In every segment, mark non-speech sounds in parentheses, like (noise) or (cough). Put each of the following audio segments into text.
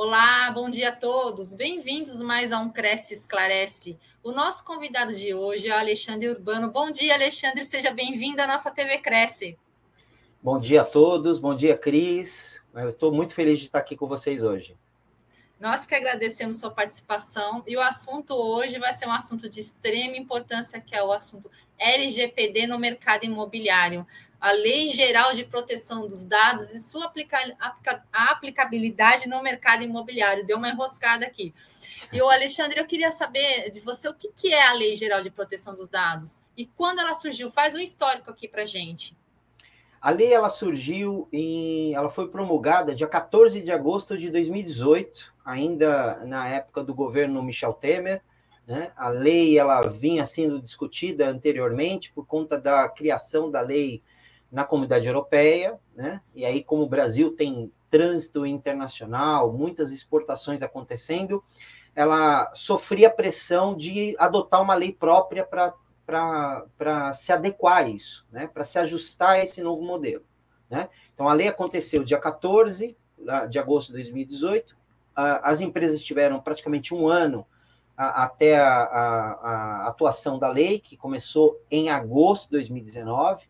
Olá, bom dia a todos. Bem-vindos mais a um Cresce Esclarece. O nosso convidado de hoje é Alexandre Urbano. Bom dia, Alexandre. Seja bem-vindo à nossa TV Cresce. Bom dia a todos. Bom dia, Cris. Eu estou muito feliz de estar aqui com vocês hoje. Nós que agradecemos sua participação e o assunto hoje vai ser um assunto de extrema importância, que é o assunto LGPD no mercado imobiliário a Lei Geral de Proteção dos Dados e sua aplica aplica aplicabilidade no mercado imobiliário. Deu uma enroscada aqui. E o Alexandre, eu queria saber de você o que, que é a Lei Geral de Proteção dos Dados e quando ela surgiu. Faz um histórico aqui para gente. A lei ela surgiu em, ela foi promulgada dia 14 de agosto de 2018, ainda na época do governo Michel Temer. Né? A lei ela vinha sendo discutida anteriormente por conta da criação da lei na comunidade europeia, né? E aí, como o Brasil tem trânsito internacional, muitas exportações acontecendo, ela sofria pressão de adotar uma lei própria para se adequar a isso, né? para se ajustar a esse novo modelo. Né? Então, a lei aconteceu dia 14 de agosto de 2018, as empresas tiveram praticamente um ano até a, a, a atuação da lei, que começou em agosto de 2019,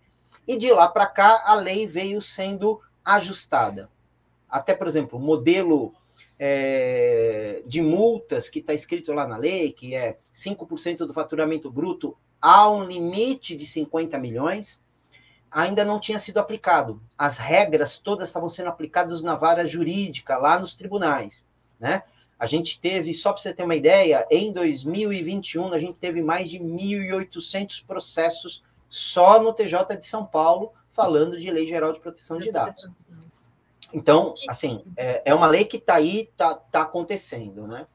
e de lá para cá a lei veio sendo ajustada. Até, por exemplo, o modelo é, de multas que está escrito lá na lei, que é 5% do faturamento bruto a um limite de 50 milhões, ainda não tinha sido aplicado. As regras todas estavam sendo aplicadas na vara jurídica, lá nos tribunais. Né? A gente teve, só para você ter uma ideia, em 2021, a gente teve mais de 1.800 processos só no TJ de São Paulo, falando de Lei Geral de Proteção de Dados. Então, assim, é, é uma lei que está aí, está tá acontecendo, né?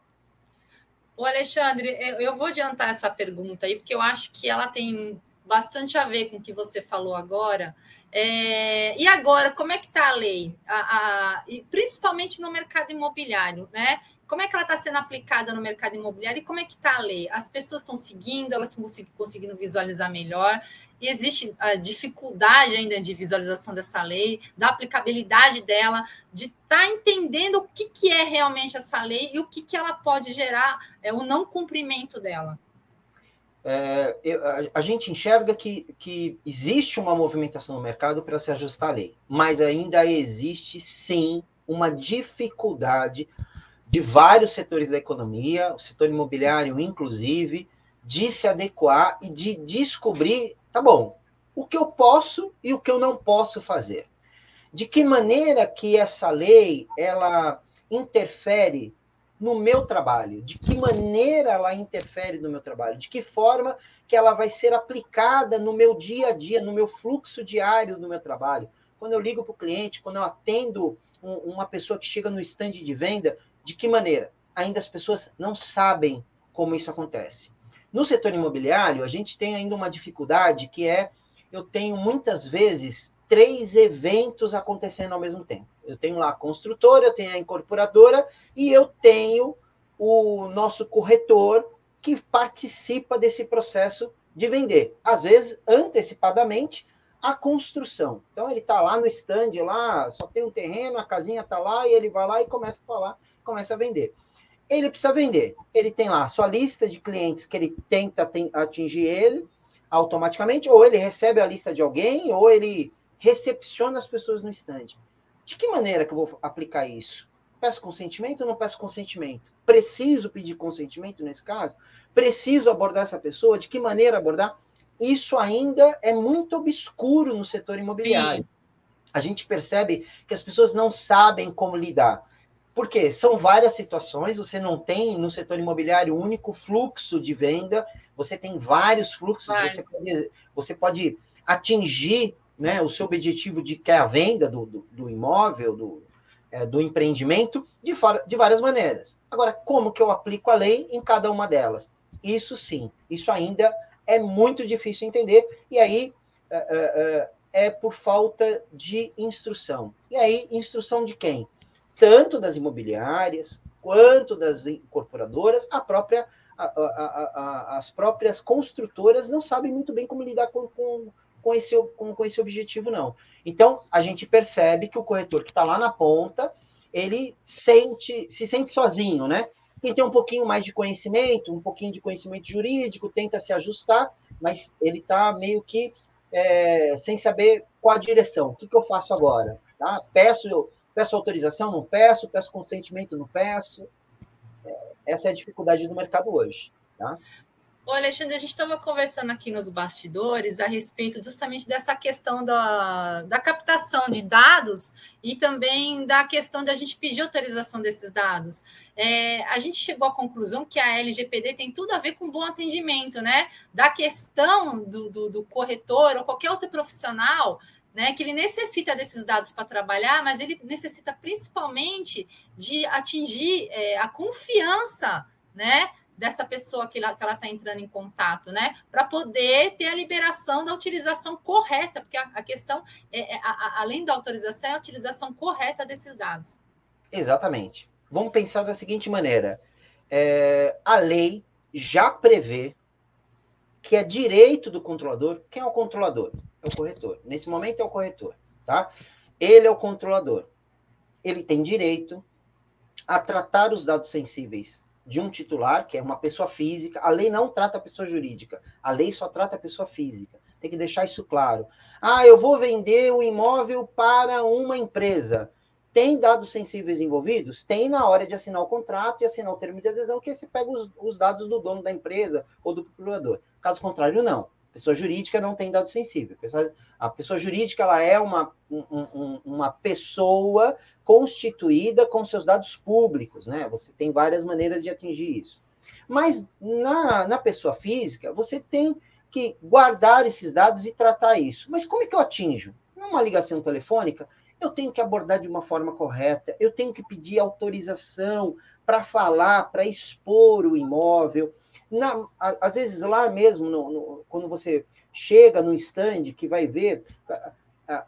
O Alexandre, eu vou adiantar essa pergunta aí, porque eu acho que ela tem bastante a ver com o que você falou agora. É, e agora, como é que está a lei? A, a, e principalmente no mercado imobiliário, né? Como é que ela está sendo aplicada no mercado imobiliário e como é que está a lei? As pessoas estão seguindo, elas estão conseguindo visualizar melhor, e existe a dificuldade ainda de visualização dessa lei, da aplicabilidade dela, de estar tá entendendo o que, que é realmente essa lei e o que, que ela pode gerar, é, o não cumprimento dela. É, a, a, gente enxerga que, que existe uma movimentação no mercado para se ajustar à lei, mas ainda existe sim uma dificuldade de vários setores da economia, o setor imobiliário, inclusive, de se adequar e de descobrir, tá bom, o que eu posso e o que eu não posso fazer. De que maneira que essa lei ela interfere no meu trabalho? De que maneira ela interfere no meu trabalho? De que forma que ela vai ser aplicada no meu dia a dia, no meu fluxo diário do meu trabalho? Quando eu ligo para o cliente, quando eu atendo um, uma pessoa que chega no stand de venda, de que maneira? Ainda as pessoas não sabem como isso acontece. No setor imobiliário, a gente tem ainda uma dificuldade que é eu tenho muitas vezes três eventos acontecendo ao mesmo tempo. Eu tenho lá a construtora, eu tenho a incorporadora e eu tenho o nosso corretor que participa desse processo de vender. Às vezes, antecipadamente, a construção. Então, ele está lá no stand, lá, só tem um terreno, a casinha está lá, e ele vai lá e começa a falar começa a vender. Ele precisa vender. Ele tem lá a sua lista de clientes que ele tenta atingir ele automaticamente, ou ele recebe a lista de alguém, ou ele recepciona as pessoas no stand. De que maneira que eu vou aplicar isso? Peço consentimento ou não peço consentimento? Preciso pedir consentimento nesse caso? Preciso abordar essa pessoa? De que maneira abordar? Isso ainda é muito obscuro no setor imobiliário. Sim. A gente percebe que as pessoas não sabem como lidar. Porque são várias situações, você não tem no setor imobiliário único fluxo de venda, você tem vários fluxos, você pode, você pode, atingir né, o seu objetivo de que é a venda do, do, do imóvel, do, é, do empreendimento, de, de várias maneiras. Agora, como que eu aplico a lei em cada uma delas? Isso sim, isso ainda é muito difícil entender, e aí é, é, é, é por falta de instrução. E aí, instrução de quem? Tanto das imobiliárias quanto das incorporadoras, a própria, a, a, a, as próprias construtoras não sabem muito bem como lidar com, com, com, esse, com, com esse objetivo, não. Então, a gente percebe que o corretor que está lá na ponta, ele sente, se sente sozinho, né? Quem tem um pouquinho mais de conhecimento, um pouquinho de conhecimento jurídico, tenta se ajustar, mas ele está meio que é, sem saber qual a direção. O que, que eu faço agora? Tá? Peço, peço autorização? Não peço? Peço consentimento? Não peço? É, essa é a dificuldade do mercado hoje. Tá? Ô, Alexandre, a gente estava conversando aqui nos bastidores a respeito justamente dessa questão da, da captação de dados e também da questão de a gente pedir autorização desses dados. É, a gente chegou à conclusão que a LGPD tem tudo a ver com bom atendimento, né? Da questão do, do, do corretor ou qualquer outro profissional né, que ele necessita desses dados para trabalhar, mas ele necessita principalmente de atingir é, a confiança né, dessa pessoa que ela está entrando em contato, né? Para poder ter a liberação da utilização correta, porque a, a questão, é, é a, a, além da autorização, é a utilização correta desses dados. Exatamente. Vamos pensar da seguinte maneira: é, a lei já prevê que é direito do controlador. Quem é o controlador? É o corretor. Nesse momento é o corretor, tá? Ele é o controlador. Ele tem direito a tratar os dados sensíveis de um titular, que é uma pessoa física. A lei não trata a pessoa jurídica, a lei só trata a pessoa física. Tem que deixar isso claro. Ah, eu vou vender o um imóvel para uma empresa. Tem dados sensíveis envolvidos? Tem na hora de assinar o contrato e assinar o termo de adesão, que você pega os, os dados do dono da empresa ou do procurador. Caso contrário, não. Pessoa jurídica não tem dado sensível. A pessoa jurídica ela é uma, um, uma pessoa constituída com seus dados públicos, né? Você tem várias maneiras de atingir isso. Mas na, na pessoa física, você tem que guardar esses dados e tratar isso. Mas como é que eu atinjo? Numa ligação telefônica, eu tenho que abordar de uma forma correta, eu tenho que pedir autorização para falar, para expor o imóvel na, às vezes lá mesmo, no, no, quando você chega no stand que vai ver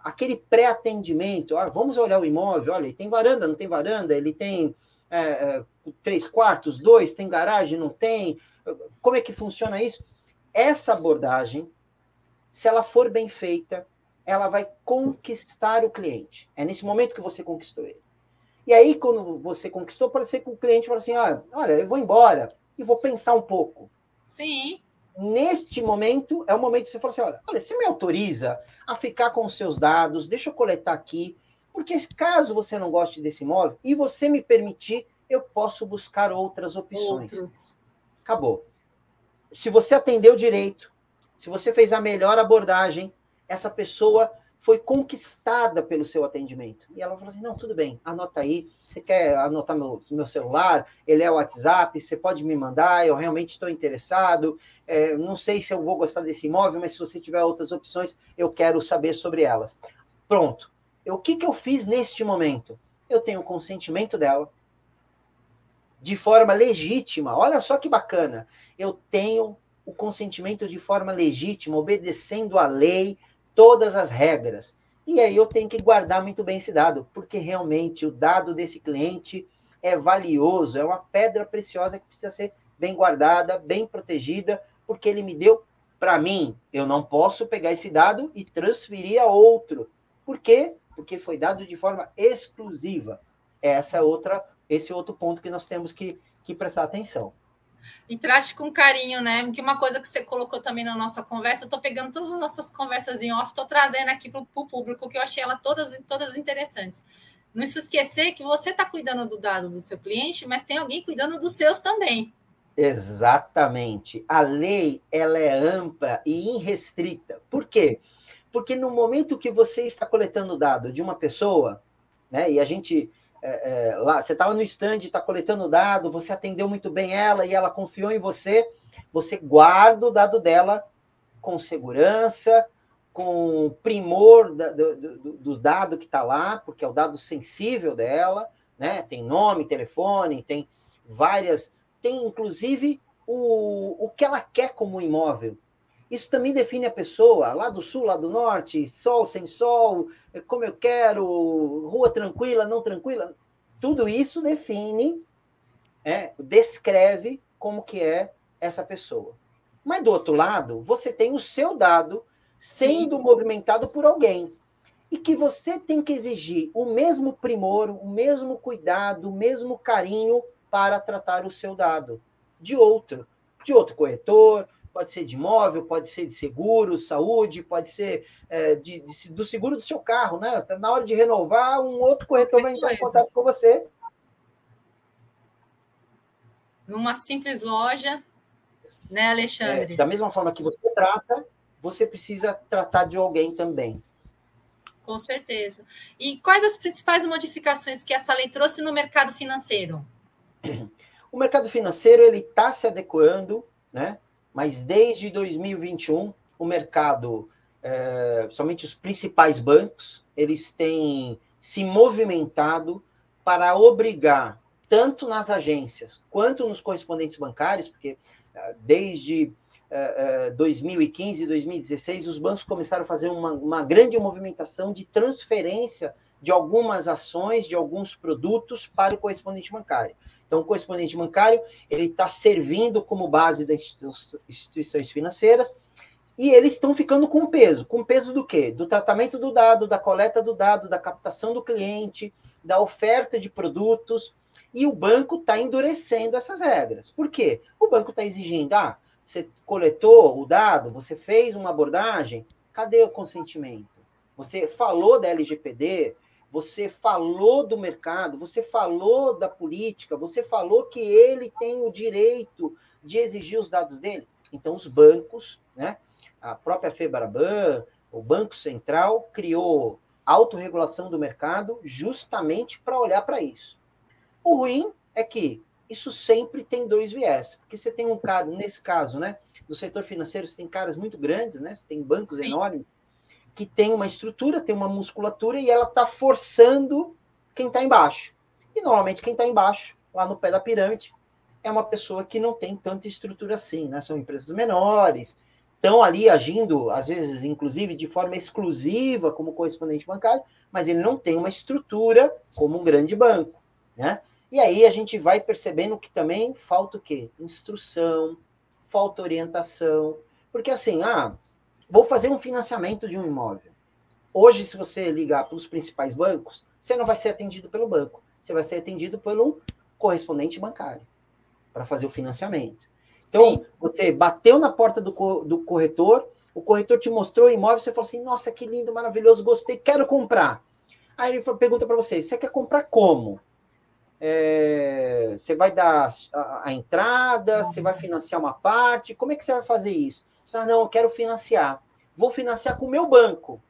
aquele pré-atendimento, ah, vamos olhar o imóvel, olha, ele tem varanda, não tem varanda, ele tem é, é, três quartos, dois, tem garagem, não tem, como é que funciona isso? Essa abordagem, se ela for bem feita, ela vai conquistar o cliente. É nesse momento que você conquistou ele. E aí, quando você conquistou, pode ser que o cliente fale assim, ah, olha, eu vou embora, e vou pensar um pouco. Sim. Neste momento, é o momento que você fala assim: olha, olha, você me autoriza a ficar com os seus dados, deixa eu coletar aqui, porque caso você não goste desse imóvel e você me permitir, eu posso buscar outras opções. Outros. Acabou. Se você atendeu direito, se você fez a melhor abordagem, essa pessoa foi conquistada pelo seu atendimento. E ela falou assim: não, tudo bem, anota aí. Você quer anotar meu, meu celular? Ele é o WhatsApp, você pode me mandar, eu realmente estou interessado. É, não sei se eu vou gostar desse imóvel, mas se você tiver outras opções, eu quero saber sobre elas. Pronto. O que, que eu fiz neste momento? Eu tenho o consentimento dela, de forma legítima. Olha só que bacana. Eu tenho o consentimento de forma legítima, obedecendo a lei, todas as regras. E aí eu tenho que guardar muito bem esse dado, porque realmente o dado desse cliente é valioso, é uma pedra preciosa que precisa ser bem guardada, bem protegida, porque ele me deu para mim. Eu não posso pegar esse dado e transferir a outro. Por quê? Porque foi dado de forma exclusiva. Essa é outra, esse é outro ponto que nós temos que, que prestar atenção e trate com carinho, né? Que uma coisa que você colocou também na nossa conversa, eu estou pegando todas as nossas conversas em off, estou trazendo aqui para o público, que eu achei ela todas, todas interessantes. Não se esquecer que você está cuidando do dado do seu cliente, mas tem alguém cuidando dos seus também. Exatamente. A lei ela é ampla e irrestrita. Por quê? Porque no momento que você está coletando dado de uma pessoa, né, e a gente é, é, lá, você estava no stand, está coletando dado, você atendeu muito bem ela e ela confiou em você, você guarda o dado dela com segurança, com primor da, do, do, do, dado que está lá, porque é o dado sensível dela, né? Tem nome, telefone, tem várias, tem inclusive o, o que ela quer como imóvel. Isso também define a pessoa, lá do sul, lá do norte, sol, sem sol, como eu quero, rua tranquila, não tranquila. Tudo isso define, é, descreve como que é essa pessoa. Mas do outro lado, você tem o seu dado sendo Sim. movimentado por alguém. e que você tem que exigir o mesmo primor, o mesmo cuidado, o mesmo carinho para tratar o seu dado de outro, de outro corretor, pode ser de imóvel, pode ser de seguro, saúde, pode ser é, de, de, do seguro do seu carro, né? Tá na hora de renovar, um outro corretor vai entrar em contato com você. Numa simples loja, né, Alexandre? É, da mesma forma que você trata, você precisa tratar de alguém também. Com certeza. E quais as principais modificações que essa lei trouxe no mercado financeiro? O mercado financeiro ele está se adequando, né? Mas desde 2021 o mercado, é, somente os principais bancos, eles têm se movimentado para obrigar tanto nas agências quanto nos correspondentes bancários, porque é, desde 2015 e 2016, os bancos começaram a fazer uma, uma grande movimentação de transferência de algumas ações, de alguns produtos para o correspondente bancário. Então, o correspondente bancário ele está servindo como base das instituições financeiras e eles estão ficando com peso. Com peso do quê? Do tratamento do dado, da coleta do dado, da captação do cliente, da oferta de produtos. E o banco está endurecendo essas regras. Por quê? O banco está exigindo, ah, você coletou o dado, você fez uma abordagem, cadê o consentimento? Você falou da LGPD, você falou do mercado, você falou da política, você falou que ele tem o direito de exigir os dados dele. Então, os bancos, né, a própria FEBRABAN, o Banco Central, criou autorregulação do mercado justamente para olhar para isso. O ruim é que isso sempre tem dois viés, porque você tem um cara, nesse caso, né, no setor financeiro, você tem caras muito grandes, né, você tem bancos Sim. enormes, que tem uma estrutura, tem uma musculatura, e ela está forçando quem está embaixo. E normalmente quem está embaixo, lá no pé da pirâmide, é uma pessoa que não tem tanta estrutura assim, né? São empresas menores, estão ali agindo, às vezes, inclusive, de forma exclusiva como correspondente bancário, mas ele não tem uma estrutura como um grande banco, né? E aí a gente vai percebendo que também falta o quê? Instrução, falta orientação. Porque assim, ah, vou fazer um financiamento de um imóvel. Hoje, se você ligar para os principais bancos, você não vai ser atendido pelo banco. Você vai ser atendido pelo correspondente bancário para fazer o financiamento. Então, Sim. você bateu na porta do, do corretor, o corretor te mostrou o imóvel, você falou assim: nossa, que lindo, maravilhoso, gostei, quero comprar. Aí ele pergunta para você: você quer comprar como? É, você vai dar a, a entrada, você vai financiar uma parte, como é que você vai fazer isso? Você, não, eu quero financiar. Vou financiar com o meu banco.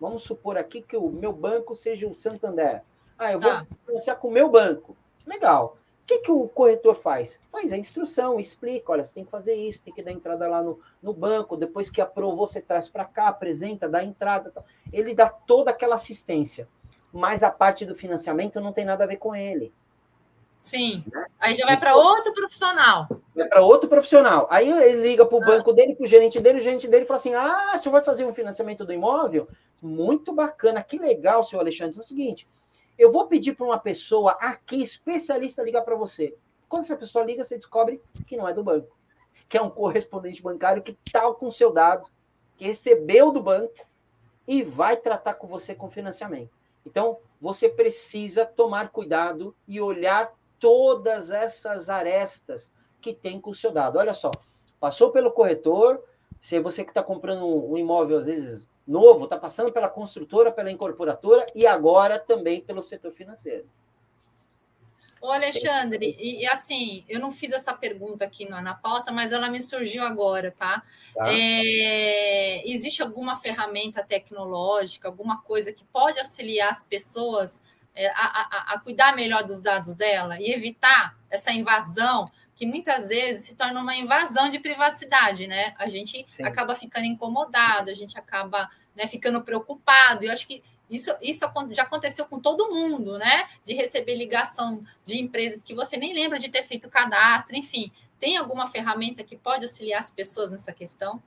Vamos supor aqui que o meu banco seja o Santander. Ah, eu vou ah. financiar com o meu banco. Legal. O que, que o corretor faz? Faz a instrução, explica, olha, você tem que fazer isso, tem que dar entrada lá no, no banco, depois que aprovou, você traz para cá, apresenta, dá entrada. Ele dá toda aquela assistência. Mas a parte do financiamento não tem nada a ver com ele. Sim. Aí já vai para outro profissional. Vai para outro profissional. Aí ele liga para o ah. banco dele, para o gerente dele, o gerente dele fala assim: Ah, senhor vai fazer um financiamento do imóvel? Muito bacana, que legal, senhor Alexandre. É o seguinte: eu vou pedir para uma pessoa aqui, especialista, ligar para você. Quando essa pessoa liga, você descobre que não é do banco, que é um correspondente bancário que está com o seu dado, que recebeu do banco e vai tratar com você com financiamento. Então, você precisa tomar cuidado e olhar todas essas arestas que tem com o seu dado. Olha só, passou pelo corretor, se você que está comprando um imóvel, às vezes, novo, está passando pela construtora, pela incorporadora e agora também pelo setor financeiro. Ô, Alexandre, e, e, assim, eu não fiz essa pergunta aqui na, na pauta, mas ela me surgiu agora, tá? tá. É, existe alguma ferramenta tecnológica, alguma coisa que pode auxiliar as pessoas é, a, a, a cuidar melhor dos dados dela e evitar essa invasão, que muitas vezes se torna uma invasão de privacidade, né? A gente Sim. acaba ficando incomodado, a gente acaba né, ficando preocupado. E eu acho que isso, isso já aconteceu com todo mundo, né? De receber ligação de empresas que você nem lembra de ter feito cadastro, enfim. Tem alguma ferramenta que pode auxiliar as pessoas nessa questão?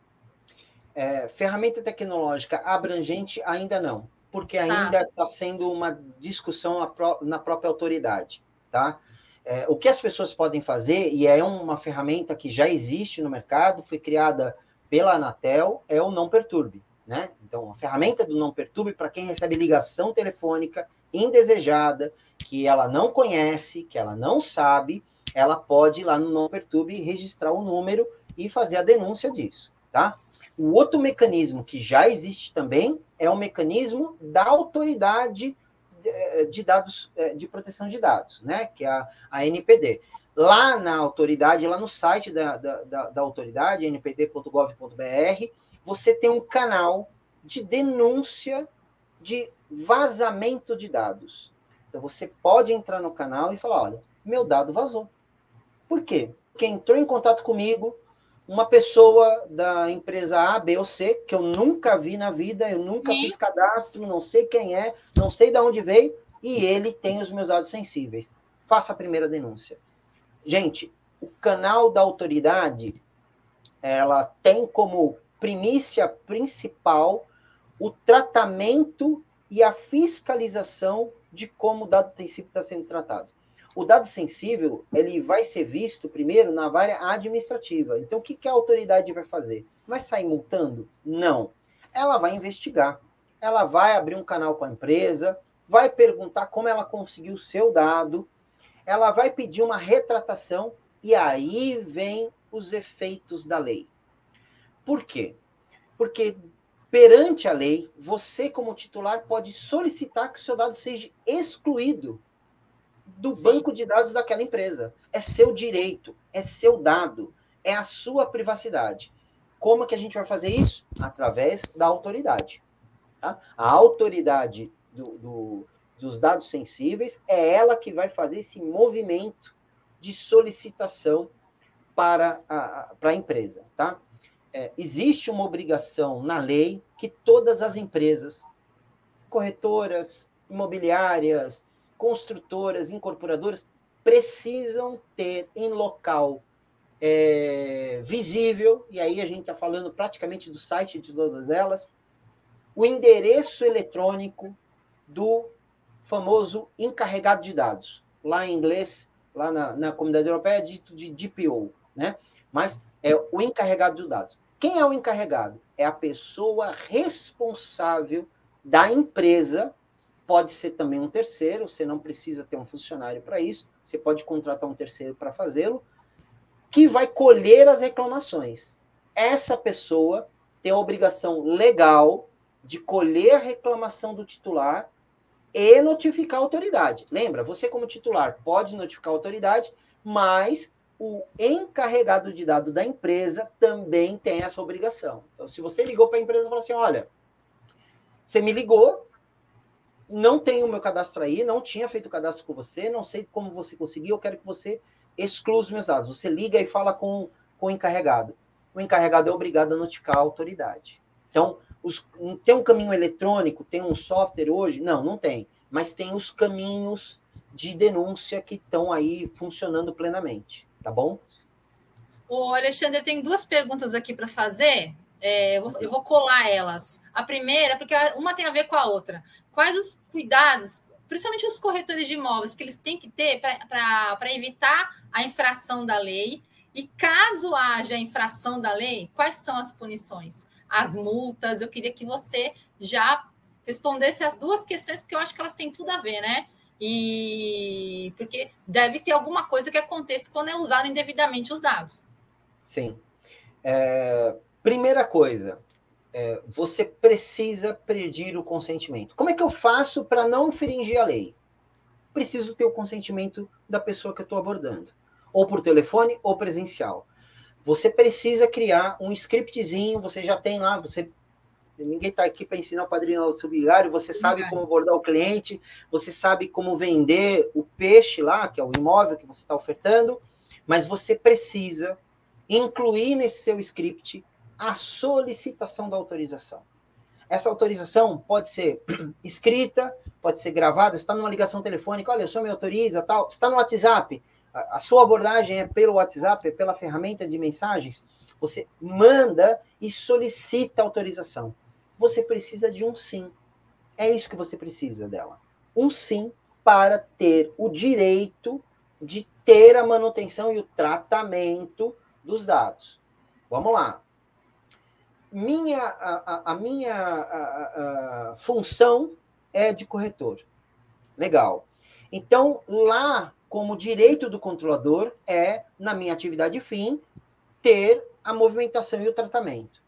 É, ferramenta tecnológica abrangente ainda não porque tá. ainda está sendo uma discussão na própria autoridade, tá? É, o que as pessoas podem fazer, e é uma ferramenta que já existe no mercado, foi criada pela Anatel, é o Não Perturbe, né? Então, a ferramenta do Não Perturbe para quem recebe ligação telefônica indesejada, que ela não conhece, que ela não sabe, ela pode ir lá no Não Perturbe registrar o número e fazer a denúncia disso, tá? O outro mecanismo que já existe também é o mecanismo da autoridade eh, de dados eh, de proteção de dados, né? Que é a, a NPD. Lá na autoridade, lá no site da, da, da, da autoridade, npd.gov.br, você tem um canal de denúncia de vazamento de dados. Então você pode entrar no canal e falar: olha, meu dado vazou. Por quê? Porque entrou em contato comigo uma pessoa da empresa A, B ou C, que eu nunca vi na vida, eu nunca Sim. fiz cadastro, não sei quem é, não sei de onde veio, e ele tem os meus dados sensíveis. Faça a primeira denúncia. Gente, o canal da autoridade, ela tem como primícia principal o tratamento e a fiscalização de como o dado sensível está sendo tratado. O dado sensível, ele vai ser visto primeiro na área administrativa. Então, o que, que a autoridade vai fazer? Vai sair multando? Não. Ela vai investigar. Ela vai abrir um canal com a empresa, vai perguntar como ela conseguiu o seu dado, ela vai pedir uma retratação e aí vem os efeitos da lei. Por quê? Porque perante a lei, você, como titular, pode solicitar que o seu dado seja excluído do Sim. banco de dados daquela empresa. É seu direito, é seu dado, é a sua privacidade. Como que a gente vai fazer isso? Através da autoridade. Tá? A autoridade do, do, dos dados sensíveis é ela que vai fazer esse movimento de solicitação para a, para a empresa. Tá? é, existe uma obrigação na lei que todas as empresas, corretoras, imobiliárias, construtoras, incorporadoras, precisam ter em local é, visível, e aí a gente está falando praticamente do site de todas elas, o endereço eletrônico do famoso encarregado de dados. Lá em inglês, lá na, na comunidade europeia, é dito de DPO, né? Mas é o encarregado de dados. Quem é o encarregado? É a pessoa responsável da empresa. Pode ser também um terceiro, você não precisa ter um funcionário para isso, você pode contratar um terceiro para fazê-lo, que vai colher as reclamações. Essa pessoa tem a obrigação legal de colher a reclamação do titular e notificar a autoridade. Lembra, você como titular pode notificar a autoridade, mas o encarregado de dado da empresa também tem essa obrigação. Então, se você ligou para a empresa e falou assim: olha, você me ligou, não tenho o meu cadastro aí, não tinha feito o cadastro com você, não sei como você conseguiu, eu quero que você exclua os meus dados. Você liga e fala com, com o encarregado. O encarregado é obrigado a notificar a autoridade. Então, os, tem um caminho eletrônico, tem um software hoje? Não, não tem. Mas tem os caminhos de denúncia que estão aí funcionando plenamente tá bom? O Alexandre tem duas perguntas aqui para fazer. É, eu, vou, eu, vou, colar elas. A primeira, porque uma tem a ver com a outra. Quais os cuidados, principalmente os corretores de imóveis, que eles têm que ter para evitar a infração da lei? E caso haja infração da lei, quais são as punições? As multas? Eu queria que você já respondesse as duas questões, porque eu acho que elas têm tudo a ver, né? E porque deve ter alguma coisa que aconteça quando é usado indevidamente os dados. Sim. É, primeira coisa, é, você precisa pedir o consentimento. Como é que eu faço para não infringir a lei? Preciso ter o consentimento da pessoa que eu estou abordando, ou por telefone ou presencial. Você precisa criar um scriptzinho, você já tem lá, você Ninguém está aqui para ensinar o padrinho subsidiário. Você sabe como abordar o cliente, você sabe como vender o peixe lá, que é o imóvel que você está ofertando, mas você precisa incluir nesse seu script a solicitação da autorização. Essa autorização pode ser (clears throat) escrita, pode ser gravada, está numa ligação telefônica, olha, o senhor me autoriza, tal, está no WhatsApp, a, a sua abordagem é pelo WhatsApp, é pela ferramenta de mensagens, você manda e solicita autorização você precisa de um sim. É isso que você precisa dela. Um sim para ter o direito de ter a manutenção e o tratamento dos dados. Vamos lá. Minha, a, a minha a, a, função é de corretor. Legal. Então, lá, como direito do controlador, é, na minha atividade fim, ter a movimentação e o tratamento.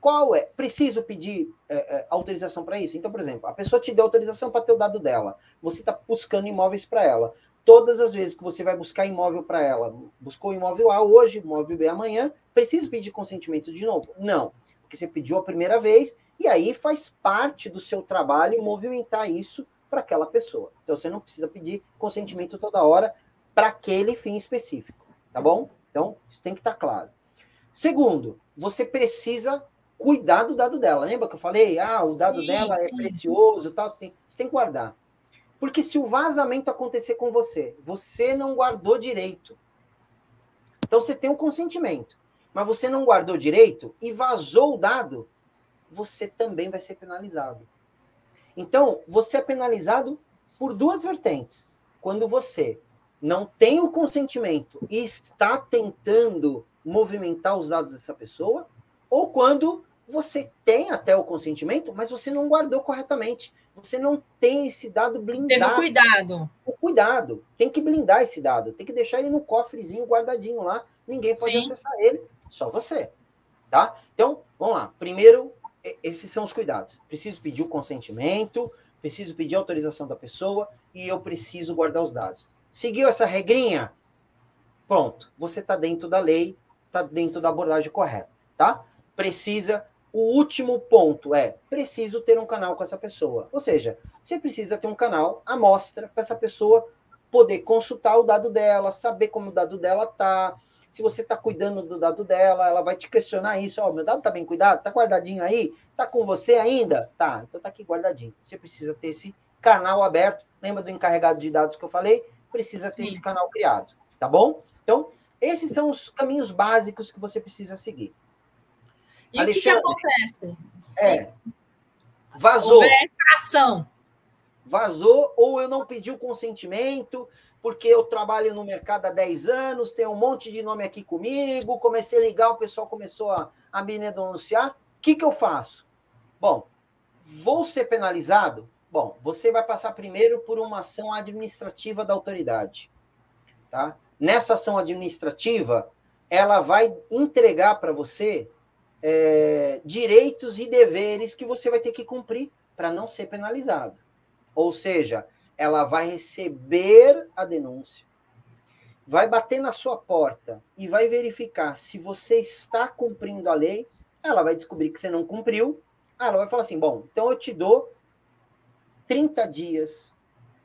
Qual é? Preciso pedir é, é, autorização para isso? Então, por exemplo, a pessoa te deu autorização para ter o dado dela. Você está buscando imóveis para ela. Todas as vezes que você vai buscar imóvel para ela, buscou imóvel A hoje, imóvel B amanhã, precisa pedir consentimento de novo? Não, porque você pediu a primeira vez e aí faz parte do seu trabalho movimentar isso para aquela pessoa. Então você não precisa pedir consentimento toda hora para aquele fim específico, tá bom? Então isso tem que estar tá claro. Segundo, você precisa cuidar do dado dela. Lembra que eu falei? Ah, o dado sim, dela é sim. precioso, tal. Você tem, você tem que guardar. Porque se o vazamento acontecer com você, você não guardou direito. Então você tem um consentimento, mas você não guardou direito e vazou o dado, você também vai ser penalizado. Então, você é penalizado por duas vertentes. Quando você não tem o consentimento e está tentando movimentar os dados dessa pessoa, ou quando você tem até o consentimento, mas você não guardou corretamente. Você não tem esse dado blindado. Teve cuidado. O cuidado. Tem que blindar esse dado. Tem que deixar ele no cofrezinho guardadinho lá. Ninguém pode Sim. acessar ele, só você. Tá? Então, vamos lá. Primeiro, esses são os cuidados. Preciso pedir o consentimento, preciso pedir a autorização da pessoa e eu preciso guardar os dados. Seguiu essa regrinha? Pronto. Você está dentro da lei, está dentro da abordagem correta. Tá? Precisa o último ponto é: preciso ter um canal com essa pessoa. Ou seja, você precisa ter um canal amostra para essa pessoa poder consultar o dado dela, saber como o dado dela tá. Se você está cuidando do dado dela, ela vai te questionar isso. Ó, oh, meu dado está bem cuidado? Está guardadinho aí? Está com você ainda? Tá, então está aqui guardadinho. Você precisa ter esse canal aberto. Lembra do encarregado de dados que eu falei? Precisa ter Sim. esse canal criado, tá bom? Então, esses são os caminhos básicos que você precisa seguir. E Alexandre, o que, que acontece? É, vazou. ação. Vazou, ou eu não pedi o consentimento, porque eu trabalho no mercado há 10 anos, tem um monte de nome aqui comigo, comecei a ligar, o pessoal começou a, a me denunciar. O que, que eu faço? Bom, vou ser penalizado? Bom, você vai passar primeiro por uma ação administrativa da autoridade. Tá? Nessa ação administrativa, ela vai entregar para você é, direitos e deveres que você vai ter que cumprir para não ser penalizado. Ou seja, ela vai receber a denúncia, vai bater na sua porta e vai verificar se você está cumprindo a lei. Ela vai descobrir que você não cumpriu. Ela vai falar assim: bom, então eu te dou 30 dias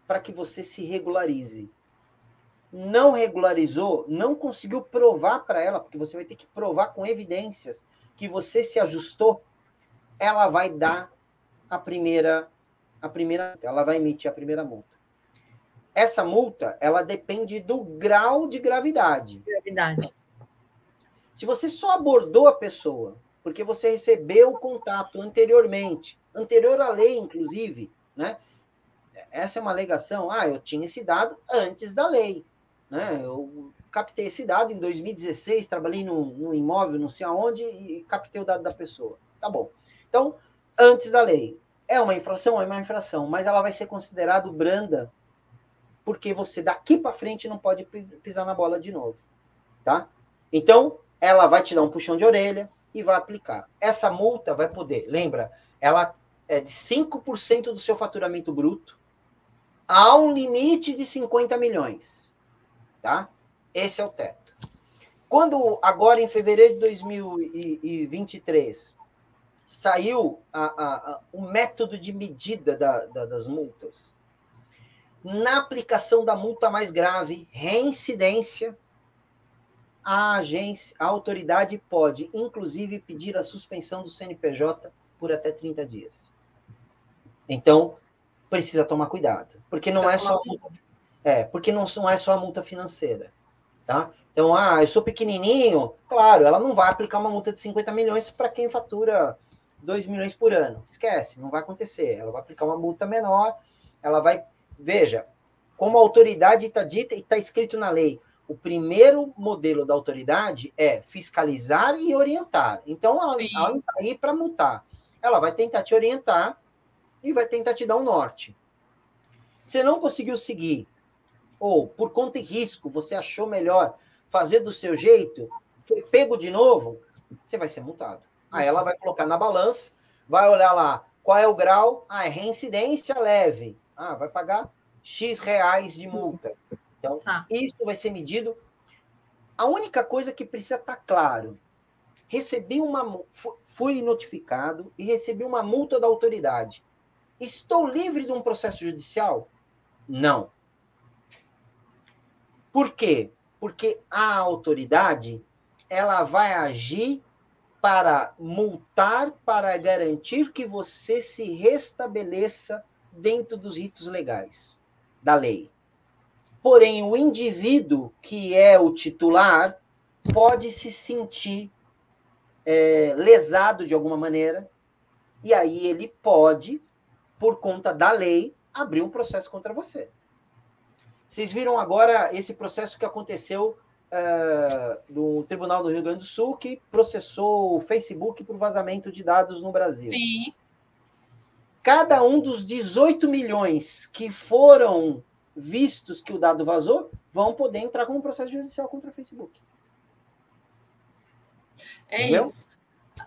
para que você se regularize. Não regularizou, não conseguiu provar para ela, porque você vai ter que provar com evidências que você se ajustou, ela vai dar a primeira a primeira, ela vai emitir a primeira multa. Essa multa, ela depende do grau de gravidade. Gravidade. Se você só abordou a pessoa porque você recebeu o contato anteriormente, anterior à lei, inclusive, né? Essa é uma alegação. Ah, eu tinha esse dado antes da lei, né? Eu captei esse dado em 2016, trabalhei num, num imóvel, não sei aonde, e captei o dado da pessoa. Tá bom. Então, antes da lei. É uma infração? É uma infração, mas ela vai ser considerada branda, porque você daqui para frente não pode pisar na bola de novo. Tá? Então, ela vai te dar um puxão de orelha e vai aplicar. Essa multa vai poder, lembra, ela é de 5% do seu faturamento bruto a um limite de 50 milhões. Tá? Esse é o teto. Quando, agora em fevereiro de 2023, saiu a, a, a, o método de medida da, da, das multas, na aplicação da multa mais grave, reincidência, a agência, a autoridade pode, inclusive, pedir a suspensão do CNPJ por até 30 dias. Então, precisa tomar cuidado, porque não é só é, porque não, não é só a multa financeira. Tá? Então, ah, eu sou pequenininho, claro, ela não vai aplicar uma multa de 50 milhões para quem fatura 2 milhões por ano. Esquece, não vai acontecer. Ela vai aplicar uma multa menor, ela vai. Veja, como a autoridade está dita e está escrito na lei, o primeiro modelo da autoridade é fiscalizar e orientar. Então, ela está aí para multar. Ela vai tentar te orientar e vai tentar te dar um norte. Você não conseguiu seguir, ou por conta e risco, você achou melhor fazer do seu jeito, foi pego de novo, você vai ser multado. Aí ela vai colocar na balança, vai olhar lá qual é o grau, ah, é reincidência leve. Ah, vai pagar X reais de multa. Então, tá. isso vai ser medido. A única coisa que precisa estar tá claro: recebi uma. Fui notificado e recebi uma multa da autoridade. Estou livre de um processo judicial? Não. Por quê? Porque a autoridade ela vai agir para multar, para garantir que você se restabeleça dentro dos ritos legais da lei. Porém, o indivíduo que é o titular pode se sentir é, lesado de alguma maneira, e aí ele pode, por conta da lei, abrir um processo contra você. Vocês viram agora esse processo que aconteceu uh, no Tribunal do Rio Grande do Sul, que processou o Facebook por vazamento de dados no Brasil. Sim. Cada um dos 18 milhões que foram vistos que o dado vazou, vão poder entrar com um processo judicial contra o Facebook. É Entendeu? isso.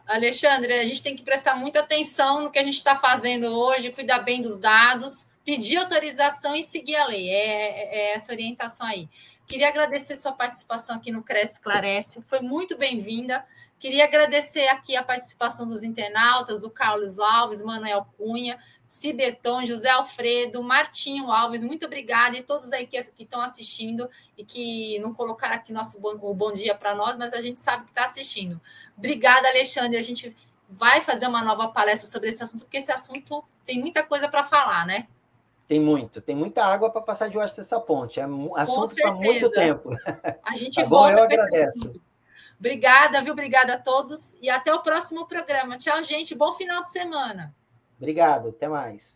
Alexandre, a gente tem que prestar muita atenção no que a gente está fazendo hoje, cuidar bem dos dados, pedir autorização e seguir a lei. É, é, é essa orientação aí. Queria agradecer sua participação aqui no Cresce Esclarece, foi muito bem-vinda. Queria agradecer aqui a participação dos internautas, do Carlos Alves, Manuel Cunha, Ciberton, José Alfredo, Martinho Alves, muito obrigada e todos aí que, que estão assistindo e que não colocaram aqui nosso bom, bom dia para nós, mas a gente sabe que está assistindo. Obrigada, Alexandre. A gente vai fazer uma nova palestra sobre esse assunto, porque esse assunto tem muita coisa para falar, né? Tem muito, tem muita água para passar debaixo dessa ponte. É assunto para muito tempo. A (laughs) gente tá volta bom, eu agradeço. Obrigada, viu? Obrigada a todos e até o próximo programa. Tchau, gente. Bom final de semana. Obrigado, até mais.